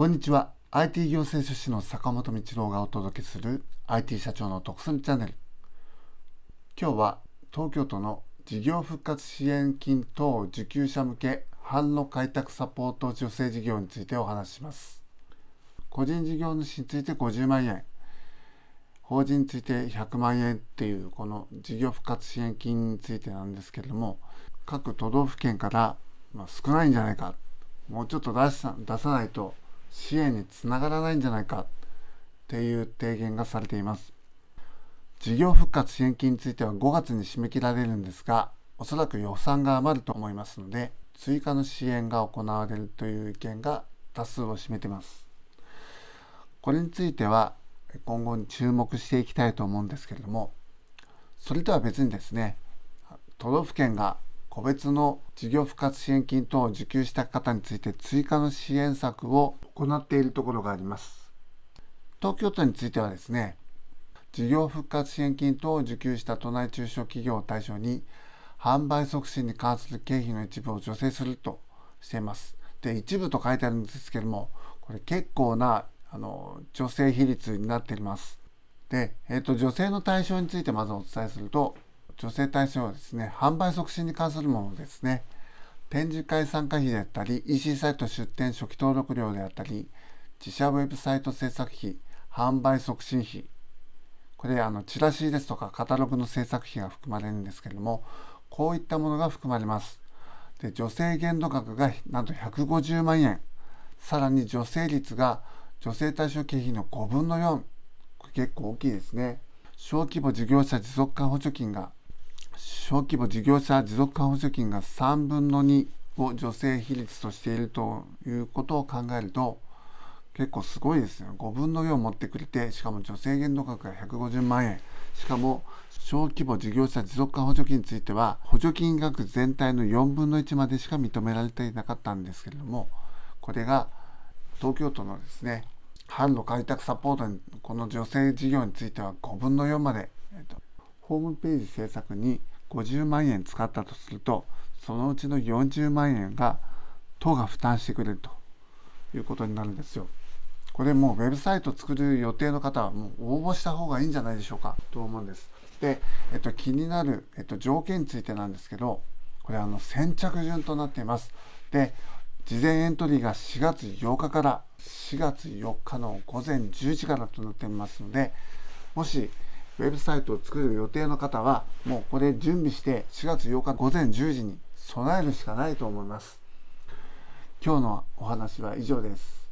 こんにちは。IT 行政書士の坂本道郎がお届けする IT 社長の特選チャンネル。今日は東京都の事業復活支援金等受給者向け販路開拓サポート助成事業についてお話しします。個人事業主について50万円。法人について100万円っていうこの事業復活支援金についてなんですけれども各都道府県からま少ないんじゃないか。もうちょっと出さ出さないと支援につながらないんじゃないかっていう提言がされています。事業復活支援金については5月に締め切られるんですがおそらく予算が余ると思いますので追加の支援が行われるという意見が多数を占めています。これについては今後に注目していきたいと思うんですけれどもそれとは別にですね都道府県が個別の事業復活支援金等を受給した方について追加の支援策を行っているところがあります。東京都についてはですね、事業復活支援金等を受給した都内中小企業を対象に販売促進に関する経費の一部を助成するとしています。で、一部と書いてあるんですけども、これ結構なあの助成比率になっています。で、えーと、と女性の対象についてまずお伝えすると、女性対象はですね、販売促進に関するものですね。展示会参加費であったり、EC サイト出店初期登録料であったり、自社ウェブサイト制作費、販売促進費、これあのチラシですとかカタログの制作費が含まれるんですけれども、こういったものが含まれます。で女性限度額がなんと150万円、さらに女性率が女性対象経費の5分の4、これ結構大きいですね。小規模事業者持続化補助金が小規模事業者持続化補助金が3分の2を助成比率としているということを考えると結構すごいですよ。5分の4持ってくれてしかも助成限度額が150万円。しかも小規模事業者持続化補助金については補助金額全体の4分の1までしか認められていなかったんですけれどもこれが東京都のですね販路開拓サポートにこの助成事業については5分の4まで、えっと、ホームページ制作に50万円使ったとするとそのうちの40万円が都が負担してくれるということになるんですよ。これもうウェブサイト作る予定の方はもう応募した方がいいんじゃないでしょうかと思うんです。で、えっと、気になる、えっと、条件についてなんですけどこれあの先着順となっています。で事前エントリーが4月8日から4月4日の午前10時からとなっていますのでもしウェブサイトを作る予定の方はもうこれ準備して4月8日午前10時に備えるしかないと思います。今日のお話は以上です。